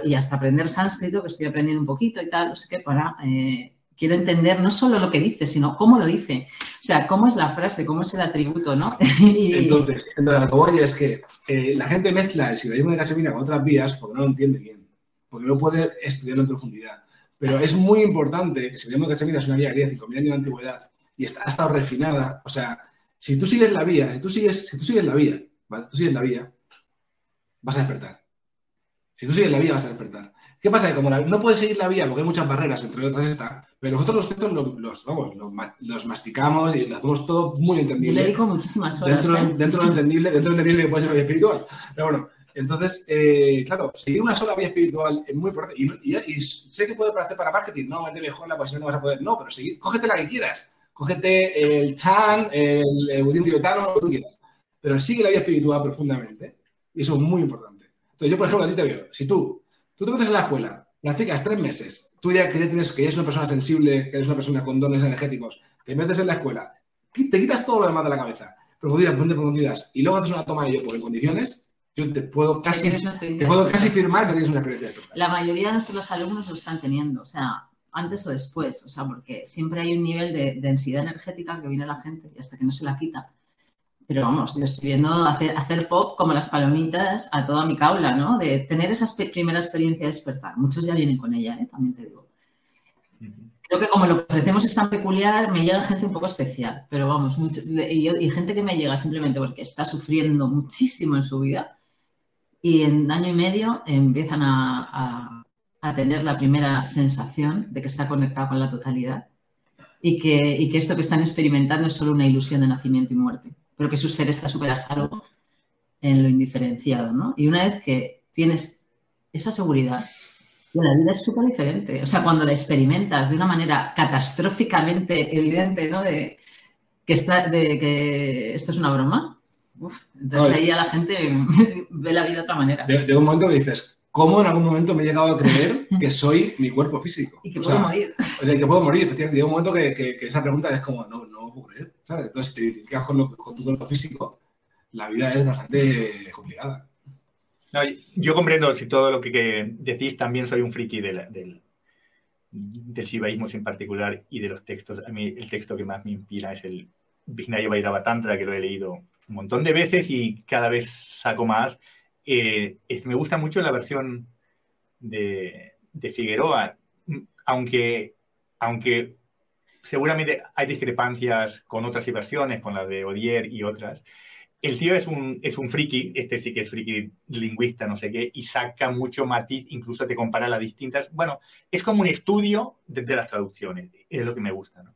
y hasta aprender sánscrito, que estoy aprendiendo un poquito y tal, no sé qué, para... Eh, quiero entender no solo lo que dice, sino cómo lo dice. O sea, cómo es la frase, cómo es el atributo, ¿no? entonces, entonces, lo que voy es que eh, la gente mezcla el silogismo de Casemira con otras vías porque no lo entiende bien, porque no puede estudiarlo en profundidad. Pero es muy importante que el silogismo de Casemira es una vía de 5.000 años de antigüedad y está, ha estado refinada. O sea, si tú sigues la vía, si tú sigues, si tú sigues la vía ¿vale? Tú sigues la vía, vas a despertar. Si tú sigues la vía, vas a despertar. ¿Qué pasa? Que como no puedes seguir la vía porque hay muchas barreras, entre otras esta, pero nosotros los textos los, los, masticamos y lo hacemos todo muy entendible. Yo le dedico muchísimas horas. Dentro, ¿eh? dentro de lo entendible, dentro de lo entendible que puede ser vía espiritual. Pero bueno, entonces, eh, claro, seguir una sola vía espiritual es muy importante. Y, sé que puede parecer para marketing, no, vete mejor la pasión, no vas a poder. No, pero seguir, cógete la que quieras. Cógete el Chan, el, el budismo tibetano, lo que tú quieras pero sigue la vida espiritual profundamente. Y eso es muy importante. Entonces, yo, por ejemplo, a ti te veo. Si tú, tú te metes en la escuela, practicas tres meses, tú ya que, tienes, que eres una persona sensible, que eres una persona con dones energéticos, te metes en la escuela, te quitas todo lo demás de la cabeza, profundidad, profundidad, y luego haces una toma de yo por condiciones, yo te puedo casi, te puedo casi firmar que tienes una experiencia. La mayoría de nuestros alumnos lo están teniendo, o sea, antes o después, o sea, porque siempre hay un nivel de densidad energética que viene a la gente y hasta que no se la quita, pero vamos, yo estoy viendo hacer, pop como las palomitas a toda mi caula, ¿no? De tener esa primera experiencia de despertar. Muchos ya vienen con ella, ¿eh? también te digo. Creo que como lo que ofrecemos es tan peculiar, me llega gente un poco especial, pero vamos, y, gente que me llega simplemente porque está sufriendo muchísimo en su vida y en año y medio empiezan a, a, tener la primera sensación de que está conectado con la totalidad y que, y que esto que están experimentando es solo una ilusión de nacimiento y muerte pero que su ser está súper a salvo en lo indiferenciado, ¿no? Y una vez que tienes esa seguridad, la vida es súper diferente. O sea, cuando la experimentas de una manera catastróficamente evidente, ¿no? De que, está, de que esto es una broma, entonces ahí a la gente ve la vida de otra manera. De, un momento que dices, cómo en algún momento me he llegado a creer que soy mi cuerpo físico. Y que puedo morir. O sea, que puedo morir. Llega un momento que, que, esa pregunta es como, no, no puedo creer. ¿sabes? Entonces, si te identificas con, con, tu cuerpo físico, la vida es bastante complicada. yo comprendo si todo lo que, decís, también soy un friki del, del, del shivaísmo en particular y de los textos. A mí el texto que más me inspira es el Vijnaya Vairava Tantra, que lo he leído un montón de veces y cada vez saco más. Eh, me gusta mucho la versión de, Figueroa, aunque, aunque seguramente hay discrepancias con otras versiones, con la de Odier y otras. El tío es un, es un friki, este sí que es friki lingüista, no sé qué, y saca mucho matiz, incluso te compara las distintas. Bueno, es como un estudio de, las traducciones, es lo que me gusta, ¿no?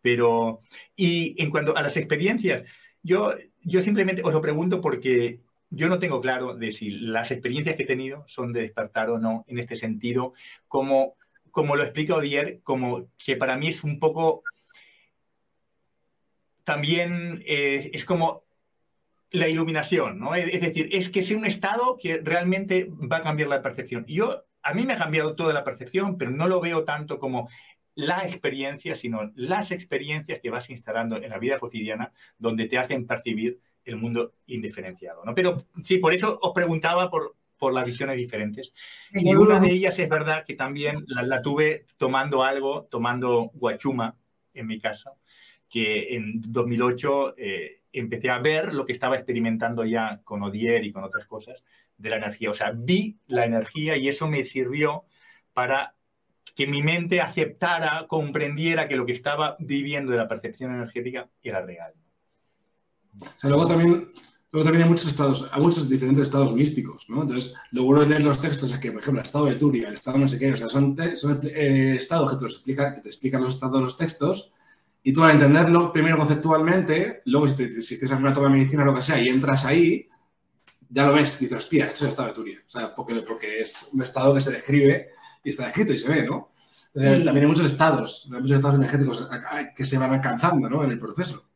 Pero, y en cuanto a las experiencias, yo, yo simplemente os lo pregunto porque yo no tengo claro de si las experiencias que he tenido son de despertar o no en este sentido, como, como lo explica Odier, como que para mí es un poco también eh, es como la iluminación, ¿no? Es, decir, es que es un estado que realmente va a cambiar la percepción. Yo, a mí me ha cambiado toda la percepción, pero no lo veo tanto como la experiencia, sino las experiencias que vas instalando en la vida cotidiana donde te hacen percibir el mundo indiferenciado. ¿no? Pero sí, por eso os preguntaba por, por las visiones diferentes. Y una de ellas es verdad que también la, tuve tomando algo, tomando guachuma en mi casa, que en 2008 eh, empecé a ver lo que estaba experimentando ya con Odier y con otras cosas de la energía. O sea, vi la energía y eso me sirvió para que mi mente aceptara, comprendiera que lo que estaba viviendo de la percepción energética era real luego también, luego también hay muchos estados, hay muchos diferentes estados místicos, ¿no? Entonces, lo bueno de leer los textos es que, por ejemplo, el estado de Turia, el estado no sé qué, o sea, son, eh, estados que te, explica, que te explican los estados de los textos y tú al entenderlo primero conceptualmente, luego si, te, si tienes alguna toma de medicina o lo que sea y entras ahí, ya lo ves y dices, hostia, esto es el estado de Turia. O sea, porque, porque es un estado que se describe y está descrito y se ve, ¿no? También hay muchos estados, hay muchos estados energéticos que se van alcanzando, ¿no? En el proceso.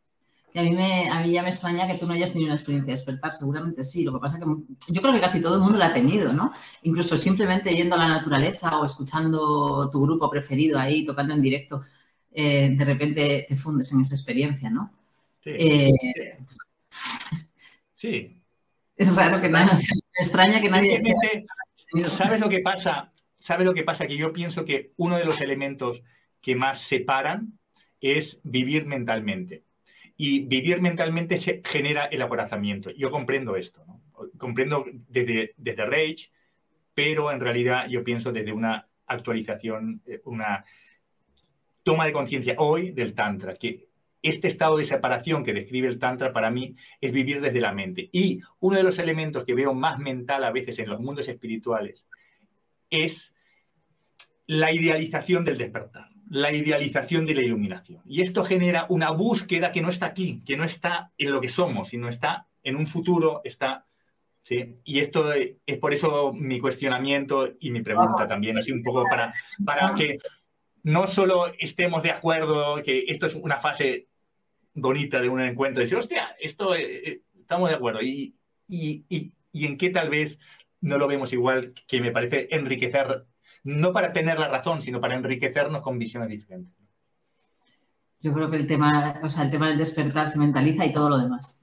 Y a mí, me, a mí ya me extraña que tú no hayas tenido una experiencia de despertar, seguramente sí. Lo que pasa es que yo creo que casi todo el mundo la ha tenido, ¿no? Incluso simplemente yendo a la naturaleza o escuchando tu grupo preferido ahí, tocando en directo, eh, de repente te fundes en esa experiencia, ¿no? Sí. Eh, sí. Es raro que nadie, me extraña que nadie... ¿Sabes lo que pasa? ¿Sabes lo que pasa? Que yo pienso que uno de los elementos que más separan es vivir mentalmente y vivir mentalmente se genera el acorazamiento. Yo comprendo esto, ¿no? comprendo desde, desde Rage, pero en realidad yo pienso desde una actualización, eh, una toma de conciencia hoy del Tantra, que este estado de separación que describe el Tantra para mí es vivir desde la mente. Y uno de los elementos que veo más mental a veces en los mundos espirituales es la idealización del despertar la idealización de la iluminación. Y esto genera una búsqueda que no está aquí, que no está en lo que somos, sino está en un futuro, está... ¿sí? Y esto es por eso mi cuestionamiento y mi pregunta también, así un poco para, para que no solo estemos de acuerdo que esto es una fase bonita de un encuentro, decir, hostia, esto eh, eh, estamos de acuerdo. Y, y, y, y en qué tal vez no lo vemos igual, que me parece enriquecer no para tener la razón, sino para enriquecernos con visiones diferentes. Yo creo que el tema, o sea, el tema del despertar se mentaliza y todo lo demás.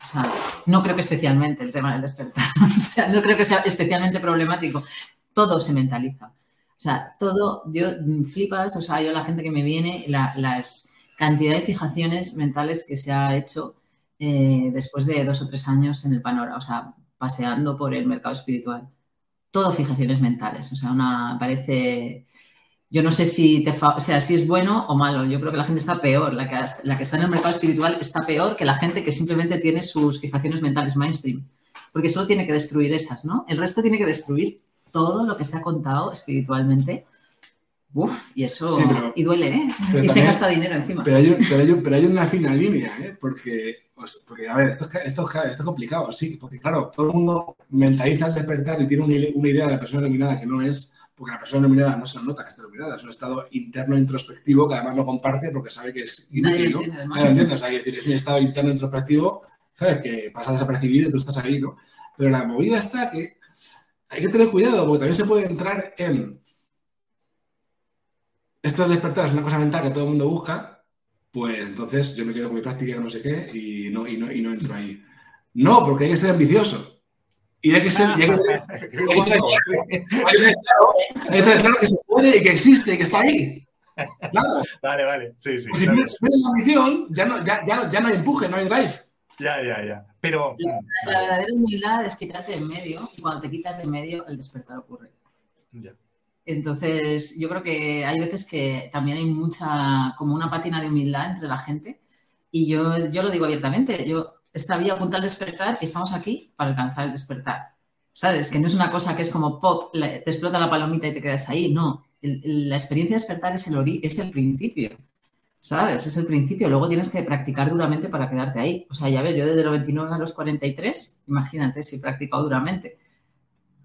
no creo que especialmente el tema del despertar, o sea, no creo que sea especialmente problemático. Todo se mentaliza. O sea, todo, yo flipas, o sea, yo la gente que me viene, la, las cantidad de fijaciones mentales que se ha hecho eh, después de dos o tres años en el panorama, o sea, paseando por el mercado espiritual todo fijaciones mentales. O sea, una parece. Yo no sé si, te o sea, si es bueno o malo. Yo creo que la gente está peor. La que, la que está en el mercado espiritual está peor que la gente que simplemente tiene sus fijaciones mentales mainstream. Porque solo tiene que destruir esas, ¿no? El resto tiene que destruir todo lo que se ha contado espiritualmente. Uf, y eso. y duele, ¿eh? Y se gasta dinero encima. Pero hay, pero hay una fina línea, ¿eh? Porque porque, a ver, esto, esto, esto es complicado, sí, porque claro, todo el mundo mentaliza al despertar y tiene una, idea de la persona iluminada que no es, porque la persona iluminada no se nota que está iluminada, es un estado interno introspectivo que además no comparte porque sabe que es inútil, ¿no? Nadie entiende, o sea, es, decir, es un estado interno introspectivo, ¿sabes? Que pasa desapercibido y tú estás ahí, ¿no? Pero la movida está que hay que tener cuidado porque también se puede entrar en esto de despertar es una cosa mental que todo el mundo busca, pues entonces yo me quedo con mi práctica no sé qué y no, y no, y no entro ahí. No, porque hay que ser ambicioso. Y hay que ser. hay que, claro que se puede y que existe y que está ahí. Claro. Vale, vale. Sí, sí. Si pierdes la ambición, ya no, ya, ya, ya no hay empuje, no hay drive. Ya, ya, ya. Pero. La, la verdadera humildad es quitarte de medio y cuando te quitas de medio, el despertar ocurre. Ya. Entonces, yo creo que hay veces que también hay mucha, como una pátina de humildad entre la gente. Y yo, yo lo digo abiertamente, yo esta vía apunta al despertar y estamos aquí para alcanzar el despertar. ¿Sabes? Que no es una cosa que es como pop, te explota la palomita y te quedas ahí. No, la experiencia de despertar es el, es el principio. ¿Sabes? Es el principio. Luego tienes que practicar duramente para quedarte ahí. O sea, ya ves, yo desde los 29 a los 43, imagínate si he practicado duramente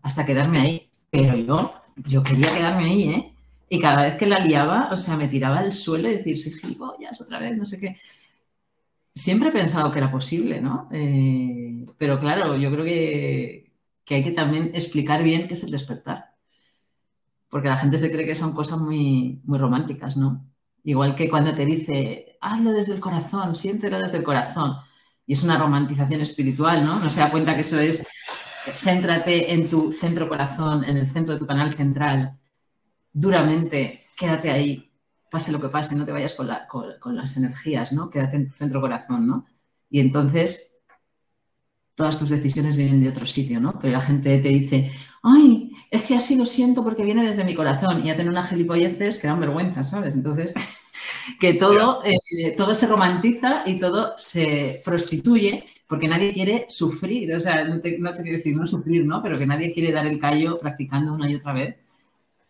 hasta quedarme ahí. Pero yo yo quería quedarme ahí, ¿eh? Y cada vez que la liaba, o sea, me tiraba al suelo y decir, sí, gilipollas, otra vez, no sé qué. Siempre he pensado que era posible, ¿no? Eh, pero claro, yo creo que, hay que también explicar bien qué es el despertar. Porque la gente se cree que son cosas muy, muy románticas, ¿no? Igual que cuando te dice, hazlo desde el corazón, siéntelo desde el corazón. Y es una romantización espiritual, ¿no? No se da cuenta que eso es céntrate en tu centro corazón, en el centro de tu canal central, duramente, quédate ahí, pase lo que pase, no te vayas con, las energías, ¿no? Quédate en tu centro corazón, ¿no? Y entonces todas tus decisiones vienen de otro sitio, ¿no? Pero la gente te dice, ay, es que así lo siento porque viene desde mi corazón y hacen unas gilipolleces que dan vergüenza, ¿sabes? Entonces, que todo, eh, todo se romantiza y todo se prostituye porque nadie quiere sufrir, o sea, no te, no te quiero decir no sufrir, ¿no? Pero que nadie quiere dar el callo practicando una y otra vez,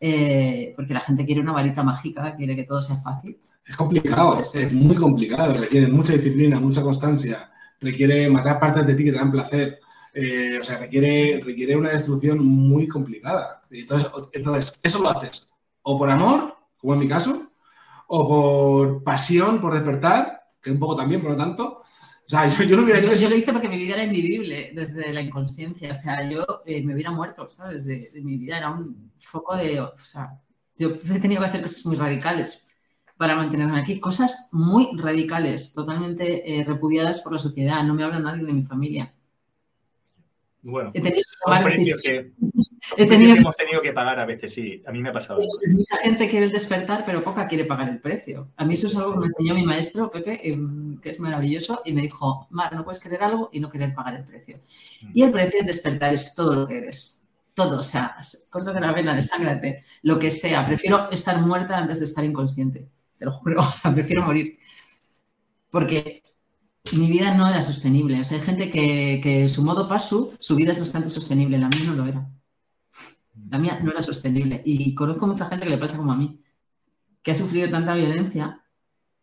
eh, porque la gente quiere una varita mágica, quiere que todo sea fácil. Es complicado, es muy complicado, requiere mucha disciplina, mucha constancia, requiere matar partes de ti que te dan placer, eh, o sea, requiere, requiere una destrucción muy complicada. Entonces, entonces, eso lo haces o por amor, como en mi caso, o por pasión, por despertar, que un poco también, por lo tanto, o sea, yo, no hubiera yo, yo, lo hice porque mi vida era invivible desde la inconsciencia. O sea, yo eh, me hubiera muerto, ¿sabes? De, mi vida era un foco de. O sea, yo he tenido que hacer cosas muy radicales para mantenerme aquí. Cosas muy radicales, totalmente eh, repudiadas por la sociedad. No me habla nadie de mi familia. Bueno, he tenido que He tenido... que hemos tenido que pagar a veces, sí. A mí me ha pasado. Mucha gente quiere despertar, pero poca quiere pagar el precio. A mí eso es algo que me enseñó mi maestro, Pepe, em, que es maravilloso, y me dijo, Mar, no puedes querer algo y no querer pagar el precio. Mm. Y el precio de despertar es todo lo que eres. Todo, o sea, córtate la vena, deságrate, lo que sea. Prefiero estar muerta antes de estar inconsciente. Te lo juro, o sea, prefiero morir. Porque mi vida no era sostenible. O sea, hay gente que, que su modo paso, su vida es bastante sostenible, la mía no lo era. La mía no era sostenible. Y conozco mucha gente que le pasa como a mí, que ha sufrido tanta violencia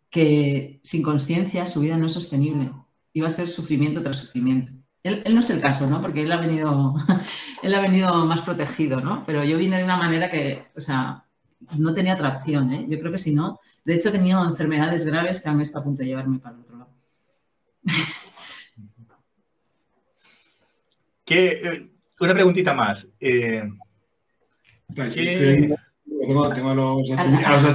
que sin conciencia su vida no es sostenible. Iba a ser sufrimiento tras sufrimiento. Él, no es el caso, ¿no? Porque él ha venido, él ha venido más protegido, ¿no? Pero yo vine de una manera que, o sea, no tenía otra opción, ¿eh? Yo creo que si no, de hecho he tenido enfermedades graves que han estado a punto de llevarme para el otro lado. Eh, una preguntita más. Eh, tengo, a, los, a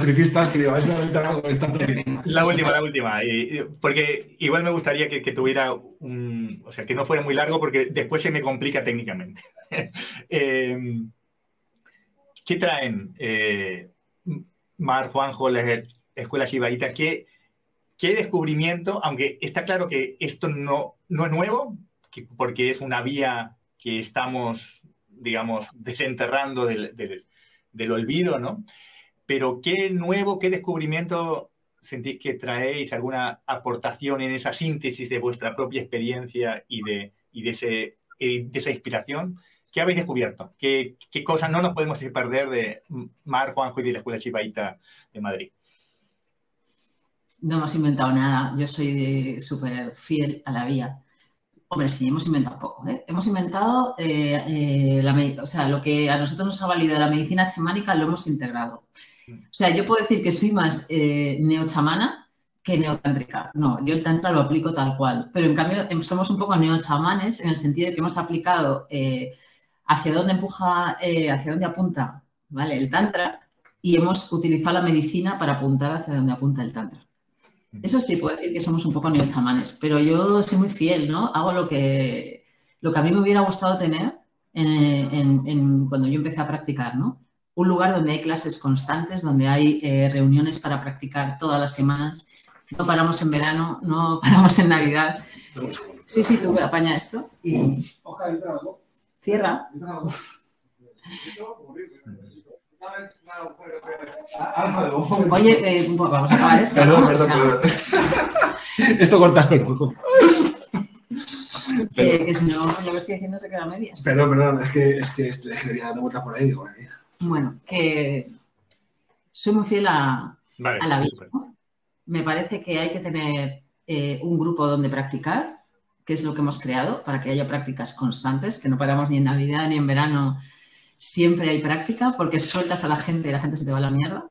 que digo, es la La última, la última. porque igual me gustaría que, tuviera un. O sea, que no fuera muy largo porque después se me complica técnicamente. Em, ¿Qué traen eh, Mar, Juanjo, las escuelas Ibaita? ¿Qué, ¿Qué descubrimiento? Aunque está claro que esto no, no es nuevo, porque es una vía que estamos digamos, desenterrando del, del, olvido, ¿no? Pero ¿qué nuevo, qué descubrimiento sentís que traéis, alguna aportación en esa síntesis de vuestra propia experiencia y de, y de, ese, de esa inspiración? ¿Qué habéis descubierto? ¿Qué, ¿Qué, cosas no nos podemos perder de Mar, Juanjo y de la Escuela Chivaita de Madrid? No hemos inventado nada. Yo soy súper fiel a la vía. Hombre, sí, hemos inventado poco. ¿eh? Hemos inventado, eh, eh, o sea, lo que a nosotros nos ha valido la medicina chamánica lo hemos integrado. O sea, yo puedo decir que soy más neochamana que neotántrica. No, yo el tantra lo aplico tal cual. Pero en cambio somos un poco neochamanes en el sentido de que hemos aplicado hacia dónde empuja, eh, hacia dónde apunta, ¿vale? El Tantra y hemos utilizado la medicina para apuntar hacia dónde apunta el Tantra. Eso sí, puedo decir que somos un poco chamanes, pero yo soy muy fiel, ¿no? Hago lo que, lo que a mí me hubiera gustado tener cuando yo empecé a practicar, ¿no? Un lugar donde hay clases constantes, donde hay eh, reuniones para practicar todas las semanas. No paramos en verano, no paramos en Navidad. Sí, sí, tú apaña esto y cierra. Oye, eh, vamos a acabar esto. Perdón, perdón, perdón. Esto cortado. Que, que, si no, lo que estoy diciendo se queda a medias. Perdón, perdón, es que, es que este, quería dar vuelta por ahí. Digo, bueno, que soy muy fiel a, a la vida. Me parece que hay que tener eh, un grupo donde practicar, que es lo que hemos creado, para que haya prácticas constantes, que no paramos ni en Navidad ni en verano siempre hay práctica porque sueltas a la gente y la gente se te va a la mierda.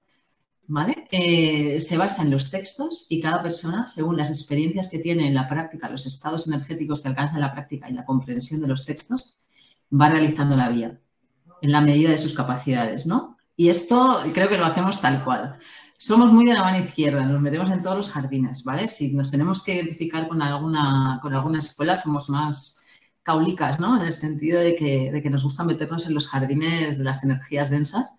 ¿Vale? Eh, se basa en los textos y cada persona, según las experiencias que tiene en la práctica, los estados energéticos que alcanza en la práctica y la comprensión de los textos, va realizando la vía en la medida de sus capacidades, ¿no? Y esto creo que lo hacemos tal cual. Somos muy de la mano izquierda, nos metemos en todos los jardines, ¿vale? Si nos tenemos que identificar con alguna, con alguna escuela, somos más caulicas, ¿no? En el sentido de que, de que nos gusta meternos en los jardines de las energías densas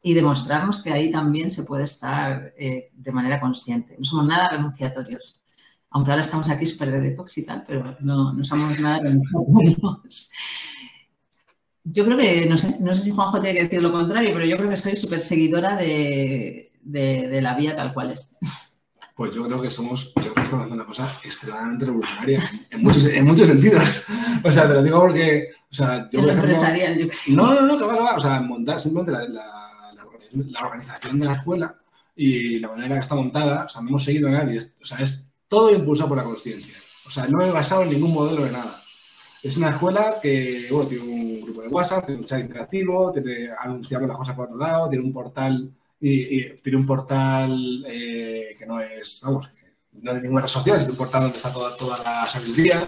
y demostrarnos que ahí también se puede estar eh, de manera consciente. No somos nada renunciatorios. Aunque ahora estamos aquí súper de detox y tal, pero no, no somos nada renunciatorios. Yo creo que, no sé, no sé si Juanjo tiene que decir lo contrario, pero yo creo que soy súper seguidora de, de, de la vía tal cual es. Pues yo creo que somos, yo creo que estamos haciendo una cosa extremadamente revolucionaria en muchos, en muchos sentidos. O sea, te lo digo porque, o sea, yo por ejemplo, No, no, no, que va, que va. O sea, montar simplemente la, la, la, organización de la escuela y la manera que está montada, o sea, no hemos seguido a nadie. o sea, es todo impulsado por la conciencia. O sea, no he basado en ningún modelo de nada. Es una escuela que, bueno, tiene un grupo de WhatsApp, tiene un chat interactivo, tiene, anunciamos las cosas por otro lado, tiene un portal y, tiene un portal eh, que no es, vamos, no de ninguna red social, es un portal donde está toda, toda la sabiduría.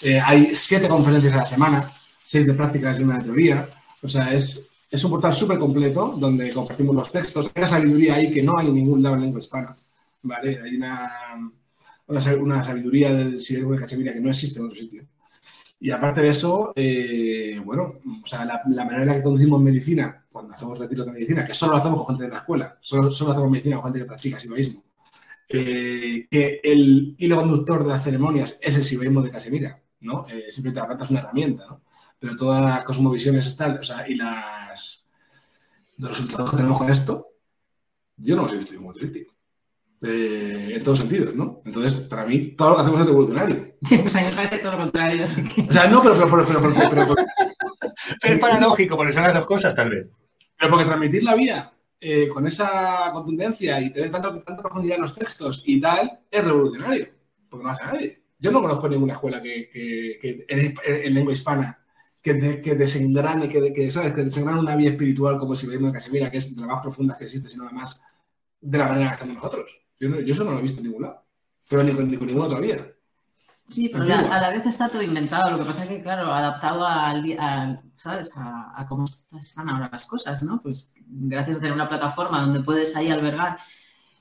Eh, hay siete conferencias a la semana, seis de prácticas y una de teoría. O sea, es, es un portal súper completo donde compartimos los textos. Hay una sabiduría ahí que no hay en ningún lado en lengua hispana. ¿vale? Hay una, una, sabiduría del siervo de Cachemira que no existe en otro sitio. Y aparte de eso, eh, bueno, o sea, la, manera en la que conducimos medicina, cuando hacemos retiros de medicina, que solo lo hacemos con gente de la escuela, solo, solo hacemos medicina con gente que practica sibaísmo, eh, que el hilo conductor de las ceremonias es el sibaísmo de Casemira, ¿no? Eh, simplemente la planta es una herramienta, ¿no? Pero todas las cosmovisiones tal, o sea, y las, los resultados que tenemos con esto, yo no los he visto ningún crítico. Eh, en todos sentidos, ¿no? Entonces, para mí, todo lo que hacemos es revolucionario. Sí, pues a mí me parece todo lo contrario. Así que... O sea, no, pero... pero, pero, pero, pero, es paradójico, porque son las dos cosas, tal vez. Pero porque transmitir la vía eh, con esa contundencia y tener tanta, tanta profundidad en los textos y tal, es revolucionario. Porque no hace nadie. Yo no conozco ninguna escuela que, que, que en, lengua hispana que, de, que desengrane, que, que, ¿sabes? que desengrane una vía espiritual como si veíamos de Casimira, que es de las más profundas que existe, sino además de la manera que hacemos nosotros. Yo, eso no lo he visto en ningún lado, pero ni con, ni con ninguna otra vía. Sí, pero a la vez está todo inventado. Lo que pasa es que, claro, adaptado al, ¿sabes? A, cómo están ahora las cosas, ¿no? Pues gracias a tener una plataforma donde puedes ahí albergar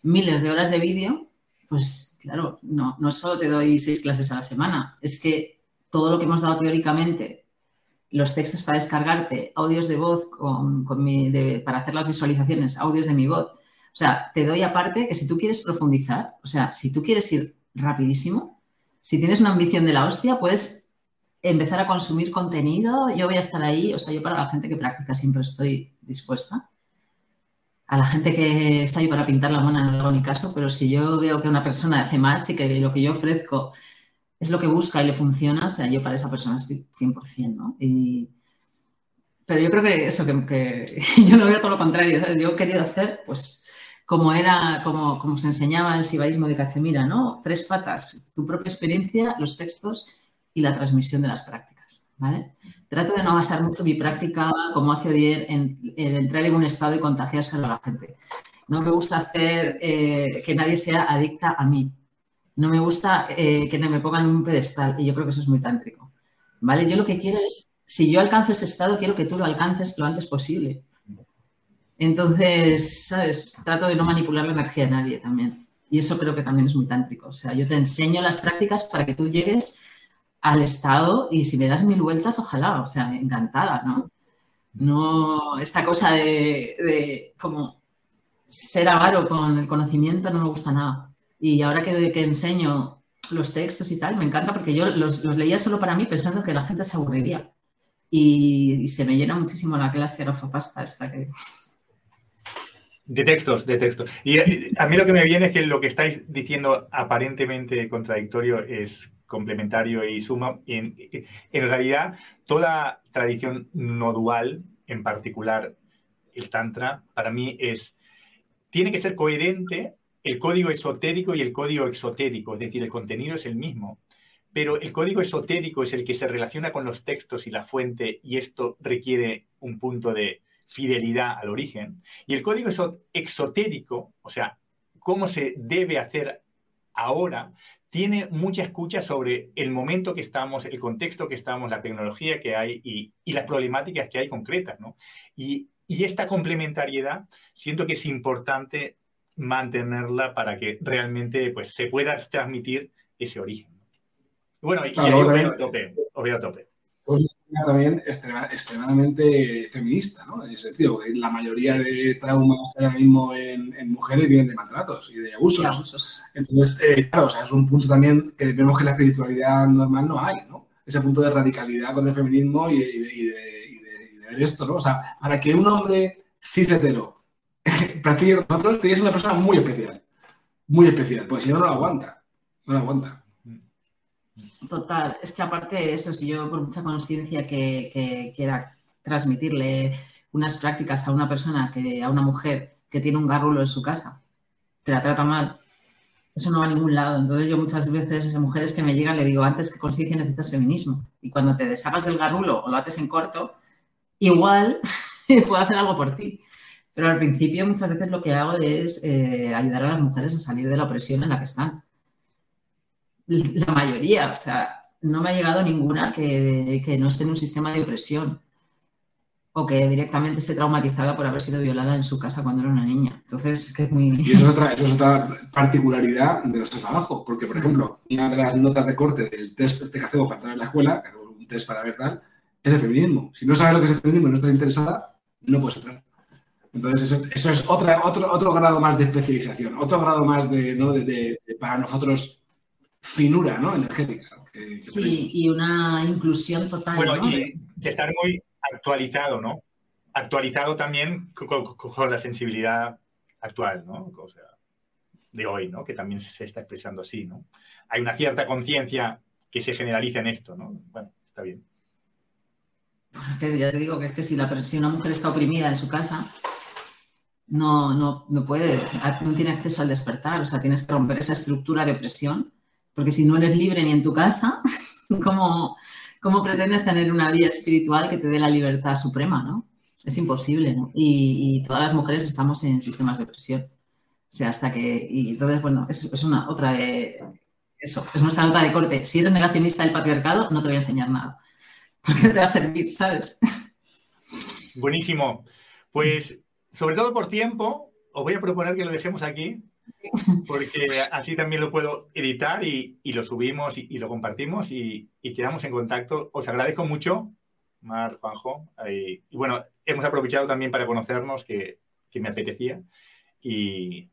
miles de horas de vídeo, pues claro, no, no solo te doy seis clases a la semana, es que todo lo que hemos dado teóricamente, los textos para descargarte, audios de voz con, mi, para hacer las visualizaciones, audios de mi voz, o sea, te doy aparte que si tú quieres profundizar, o sea, si tú quieres ir rapidísimo, si tienes una ambición de la hostia, puedes empezar a consumir contenido. Yo voy a estar ahí, o sea, yo para la gente que practica siempre estoy dispuesta. A la gente que está ahí para pintar la mona no hago ni caso, pero si yo veo que una persona hace match y que lo que yo ofrezco es lo que busca y le funciona, o sea, yo para esa persona estoy 100%, ¿no? pero yo creo que eso, que, yo no veo todo lo contrario. Yo he querido hacer, pues, como era, como, como se enseñaba el sibaísmo de Cachemira, ¿no? Tres patas, tu propia experiencia, los textos y la transmisión de las prácticas, ¿vale? Trato de no basar mucho mi práctica, como hace Odier, en, entrar en un estado y contagiárselo a la gente. No me gusta hacer eh, que nadie sea adicta a mí. No me gusta eh, que me pongan en un pedestal y yo creo que eso es muy tántrico, ¿vale? Yo lo que quiero es si yo alcanzo ese estado, quiero que tú lo alcances lo antes posible. Entonces, ¿sabes? Trato de no manipular la energía de nadie también. Y eso creo que también es muy tántrico. O sea, yo te enseño las prácticas para que tú llegues al estado y si me das mil vueltas, ojalá, o sea, encantada, ¿no? No, esta cosa de, como ser avaro con el conocimiento no me gusta nada. Y ahora que, enseño los textos y tal, me encanta porque yo los, leía solo para mí pensando que la gente se aburriría. Y, se me llena muchísimo la clase Rofapasta esta que... De textos, de textos. Y a mí lo que me viene es que lo que estáis diciendo aparentemente contradictorio es complementario y suma. En, en realidad, toda tradición no dual, en particular el Tantra, para mí es, tiene que ser coherente el código esotérico y el código exotérico, es decir, el contenido es el mismo, pero el código esotérico es el que se relaciona con los textos y la fuente y esto requiere un punto de fidelidad al origen. Y el código exotérico, o sea, cómo se debe hacer ahora, tiene mucha escucha sobre el momento que estamos, el contexto que estamos, la tecnología que hay y, las problemáticas que hay concretas. ¿no? Y, esta complementariedad siento que es importante mantenerla para que realmente pues, se pueda transmitir ese origen. Bueno, y, claro, a tope, a tope. Pues, también extremadamente feminista, ¿no? En ese sentido, la mayoría de traumas ahora mismo en, mujeres vienen de maltratos y de abusos. Entonces, eh, claro, o sea, es un punto también que vemos que la espiritualidad normal no hay, ¿no? Ese punto de radicalidad con el feminismo y de, ver esto, ¿no? O sea, para que un hombre cis hetero practique con nosotros, tiene que ser una persona muy especial. Muy especial, porque si no, no lo aguanta. No lo aguanta. Total, es que aparte de eso, si yo por mucha conciencia que, quiera transmitirle unas prácticas a una persona, que, a una mujer que tiene un garrulo en su casa, que la trata mal, eso no va a ningún lado. Entonces yo muchas veces a mujeres que me llegan le digo, antes que conciencia necesitas feminismo. Y cuando te deshagas del garrulo o lo haces en corto, igual puedo hacer algo por ti. Pero al principio muchas veces lo que hago es eh, ayudar a las mujeres a salir de la opresión en la que están la mayoría, o sea, no me ha llegado ninguna que, no esté en un sistema de opresión o que directamente esté traumatizada por haber sido violada en su casa cuando era una niña. Entonces, que es muy... Y eso es, otra, eso es otra particularidad de nuestro trabajo, porque, por ejemplo, una de las notas de corte del test este que hacemos para entrar en la escuela, un test para ver tal, es el feminismo. Si no sabes lo que es el feminismo y no estás interesada, no puedes entrar. Entonces, eso, es otra, otro, otro grado más de especialización, otro grado más de, ¿no? de para nosotros finura ¿no? energética. sí, y una inclusión total. Bueno, y de estar muy actualizado, ¿no? Actualizado también con, la sensibilidad actual, ¿no? O sea, de hoy, ¿no? Que también se, está expresando así, ¿no? Hay una cierta conciencia que se generaliza en esto, ¿no? Bueno, está bien. ya te digo que es que si, la, si una mujer está oprimida en su casa, no, no, no puede, no tiene acceso al despertar, o sea, tienes que romper esa estructura de opresión porque si no eres libre ni en tu casa, ¿cómo, cómo pretendes tener una vida espiritual que te dé la libertad suprema, no? Es imposible, ¿no? Y, todas las mujeres estamos en sistemas de presión. O sea, hasta que... Y entonces, bueno, es, es una otra de... Eso, es nuestra nota de corte. Si eres negacionista del patriarcado, no te voy a enseñar nada. Porque no te va a servir, ¿sabes? Buenísimo. Pues, sobre todo por tiempo, os voy a proponer que lo dejemos aquí porque así también lo puedo editar y, lo subimos y, lo compartimos y, quedamos en contacto. Os agradezco mucho, Mar, Juanjo. Y, bueno, hemos aprovechado también para conocernos, que, me apetecía. Y,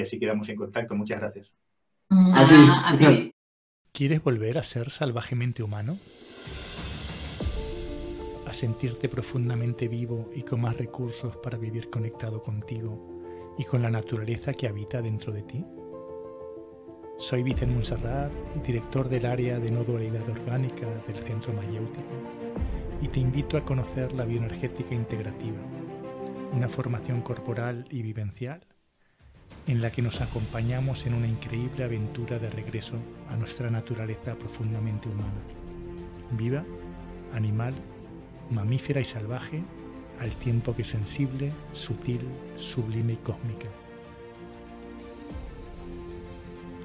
así quedamos en contacto. Muchas gracias. A ti. ¿Quieres volver a ser salvajemente humano? ¿A sentirte profundamente vivo y con más recursos para vivir conectado contigo y con la naturaleza que habita dentro de ti? Soy Vicente Monserrat, director del área de no dualidad orgánica del Centro Mayéutico, y te invito a conocer la bioenergética integrativa, una formación corporal y vivencial en la que nos acompañamos en una increíble aventura de regreso a nuestra naturaleza profundamente humana, viva, animal, mamífera y salvaje al tiempo que sensible, sutil, sublime y cósmica.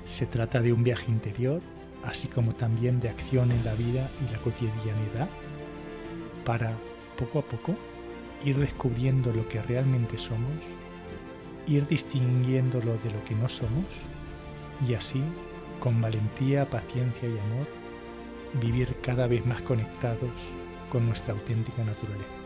Se trata de un viaje interior, así como también de acción en la vida y la cotidianidad, para, poco a poco, ir descubriendo lo que realmente somos, ir distinguiéndolo de lo que no somos y así, con valentía, paciencia y amor, vivir cada vez más conectados con nuestra auténtica naturaleza.